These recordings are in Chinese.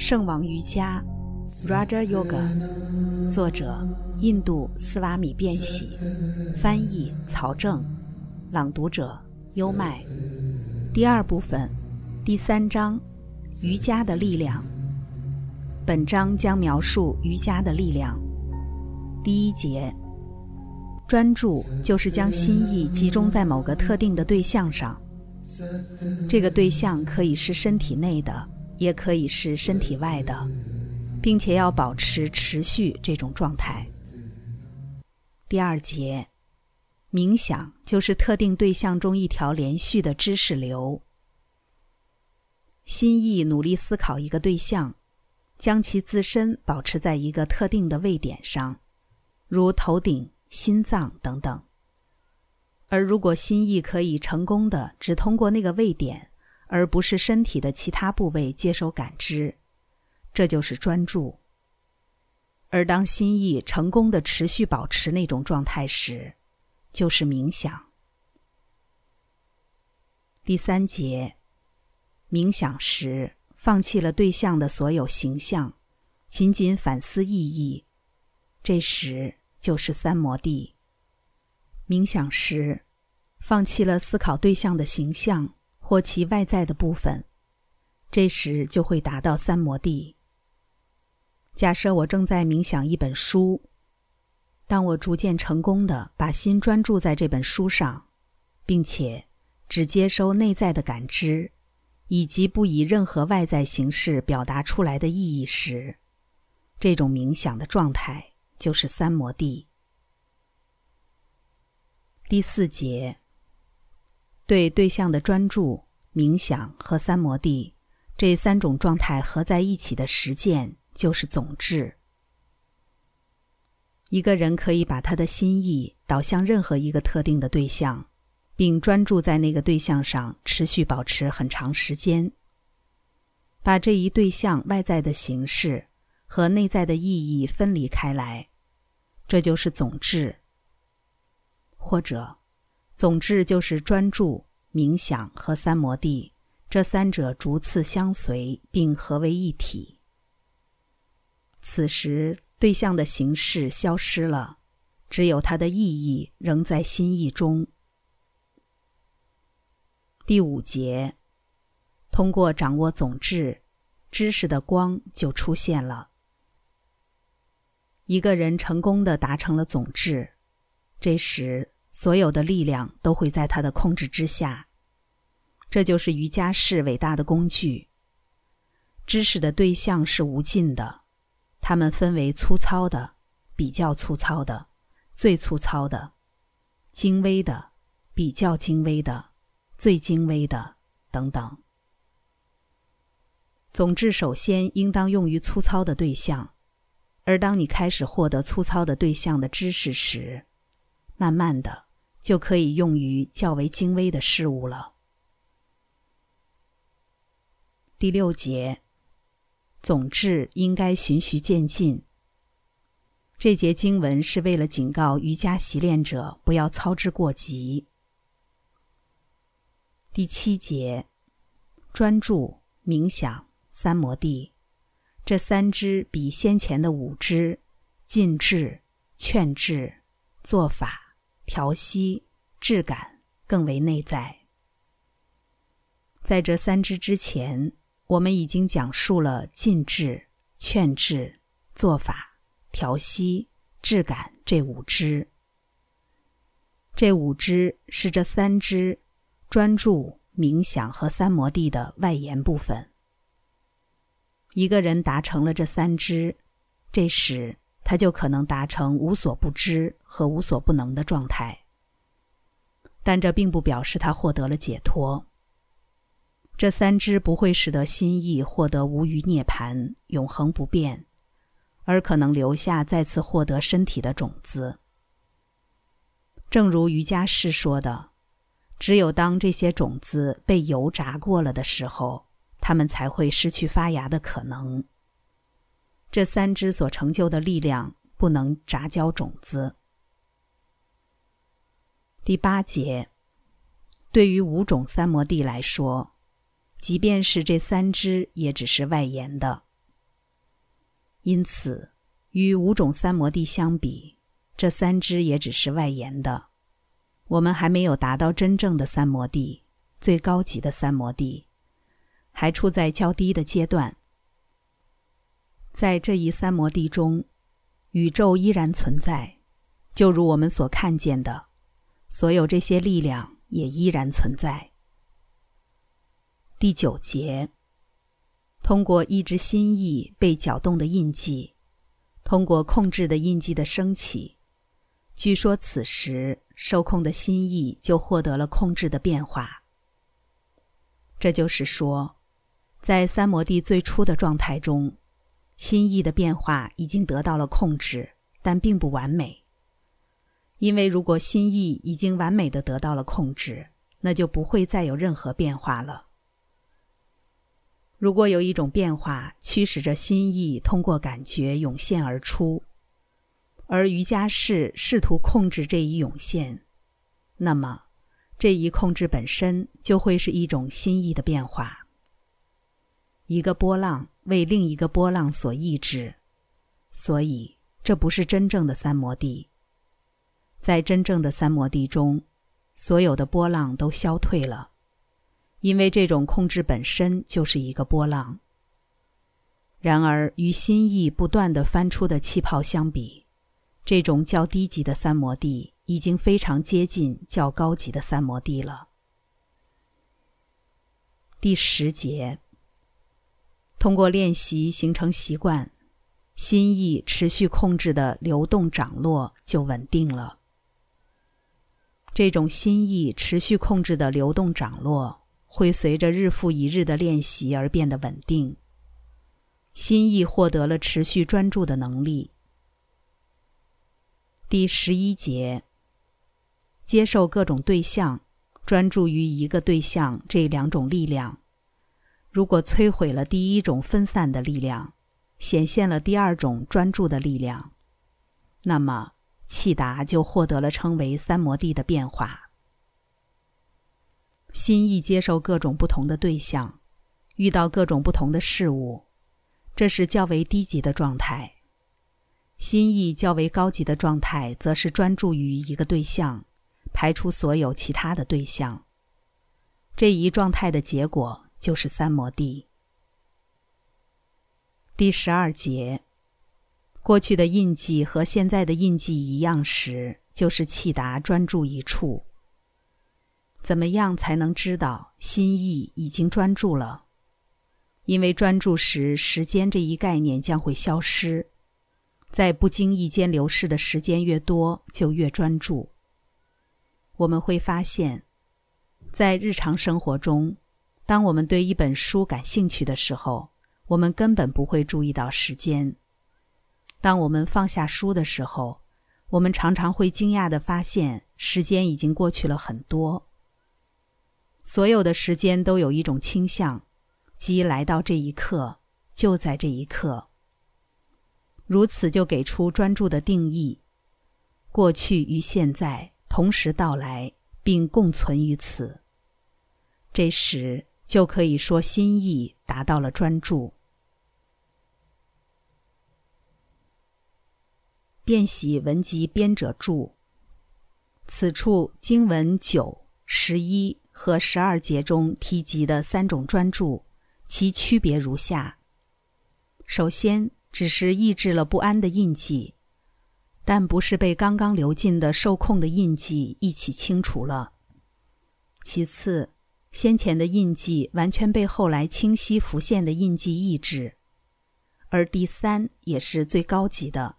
圣王瑜伽 （Raja Yoga），作者印度斯瓦米·变喜，翻译曹正，朗读者优麦。第二部分，第三章：瑜伽的力量。本章将描述瑜伽的力量。第一节：专注就是将心意集中在某个特定的对象上。这个对象可以是身体内的，也可以是身体外的，并且要保持持续这种状态。第二节，冥想就是特定对象中一条连续的知识流。心意努力思考一个对象，将其自身保持在一个特定的位点上，如头顶、心脏等等。而如果心意可以成功的只通过那个位点，而不是身体的其他部位接收感知，这就是专注。而当心意成功的持续保持那种状态时，就是冥想。第三节，冥想时放弃了对象的所有形象，仅仅反思意义，这时就是三摩地。冥想时，放弃了思考对象的形象或其外在的部分，这时就会达到三摩地。假设我正在冥想一本书，当我逐渐成功的把心专注在这本书上，并且只接收内在的感知，以及不以任何外在形式表达出来的意义时，这种冥想的状态就是三摩地。第四节，对对象的专注、冥想和三摩地这三种状态合在一起的实践，就是总治。一个人可以把他的心意导向任何一个特定的对象，并专注在那个对象上，持续保持很长时间。把这一对象外在的形式和内在的意义分离开来，这就是总治。或者，总之就是专注、冥想和三摩地这三者逐次相随并合为一体。此时，对象的形式消失了，只有它的意义仍在心意中。第五节，通过掌握总智，知识的光就出现了。一个人成功的达成了总智。这时，所有的力量都会在他的控制之下。这就是瑜伽士伟大的工具。知识的对象是无尽的，它们分为粗糙的、比较粗糙的、最粗糙的、精微的、比较精微的、最精微的等等。总之，首先应当用于粗糙的对象，而当你开始获得粗糙的对象的知识时，慢慢的，就可以用于较为精微的事物了。第六节，总之应该循序渐进。这节经文是为了警告瑜伽习练者不要操之过急。第七节，专注、冥想、三摩地，这三支比先前的五支禁制、劝制、做法。调息、质感更为内在。在这三支之前，我们已经讲述了禁制、劝制、做法、调息、质感这五支。这五支是这三支专注、冥想和三摩地的外延部分。一个人达成了这三支，这时。他就可能达成无所不知和无所不能的状态，但这并不表示他获得了解脱。这三支不会使得心意获得无余涅盘、永恒不变，而可能留下再次获得身体的种子。正如瑜伽士说的：“只有当这些种子被油炸过了的时候，它们才会失去发芽的可能。”这三支所成就的力量不能杂交种子。第八节，对于五种三摩地来说，即便是这三支，也只是外延的，因此，与五种三摩地相比，这三支也只是外延的。我们还没有达到真正的三摩地，最高级的三摩地，还处在较低的阶段。在这一三摩地中，宇宙依然存在，就如我们所看见的，所有这些力量也依然存在。第九节，通过抑制心意被搅动的印记，通过控制的印记的升起，据说此时。受控的心意就获得了控制的变化。这就是说，在三摩地最初的状态中，心意的变化已经得到了控制，但并不完美。因为如果心意已经完美的得到了控制，那就不会再有任何变化了。如果有一种变化驱使着心意通过感觉涌现而出。而瑜伽士试图控制这一涌现，那么这一控制本身就会是一种心意的变化。一个波浪为另一个波浪所抑制，所以这不是真正的三摩地。在真正的三摩地中，所有的波浪都消退了，因为这种控制本身就是一个波浪。然而，与心意不断的翻出的气泡相比，这种较低级的三摩地已经非常接近较高级的三摩地了。第十节，通过练习形成习惯，心意持续控制的流动涨落就稳定了。这种心意持续控制的流动涨落会随着日复一日的练习而变得稳定。心意获得了持续专注的能力。第十一节，接受各种对象，专注于一个对象，这两种力量，如果摧毁了第一种分散的力量，显现了第二种专注的力量，那么气达就获得了称为三摩地的变化。心意接受各种不同的对象，遇到各种不同的事物，这是较为低级的状态。心意较为高级的状态，则是专注于一个对象，排除所有其他的对象。这一状态的结果就是三摩地。第十二节，过去的印记和现在的印记一样时，就是气达专注一处。怎么样才能知道心意已经专注了？因为专注时，时间这一概念将会消失。在不经意间流逝的时间越多，就越专注。我们会发现，在日常生活中，当我们对一本书感兴趣的时候，我们根本不会注意到时间；当我们放下书的时候，我们常常会惊讶的发现，时间已经过去了很多。所有的时间都有一种倾向，即来到这一刻，就在这一刻。如此就给出专注的定义：过去与现在同时到来，并共存于此。这时就可以说心意达到了专注。变喜文集编者注：此处经文九、十一和十二节中提及的三种专注，其区别如下：首先。只是抑制了不安的印记，但不是被刚刚流进的受控的印记一起清除了。其次，先前的印记完全被后来清晰浮现的印记抑制。而第三也是最高级的，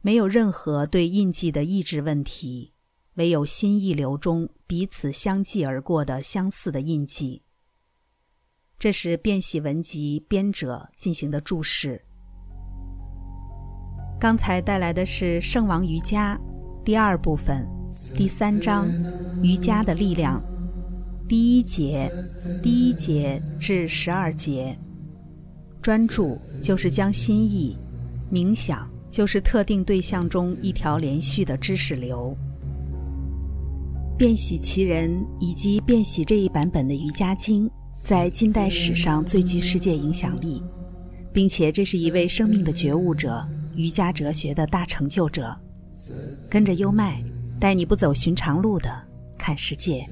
没有任何对印记的抑制问题，唯有心意流中彼此相继而过的相似的印记。这是变喜文集编者进行的注释。刚才带来的是圣王瑜伽第二部分第三章瑜伽的力量第一节第一节至十二节。专注就是将心意，冥想就是特定对象中一条连续的知识流。变喜其人以及变喜这一版本的瑜伽经，在近代史上最具世界影响力。并且这是一位生命的觉悟者、瑜伽哲学的大成就者。跟着优麦，带你不走寻常路的看世界。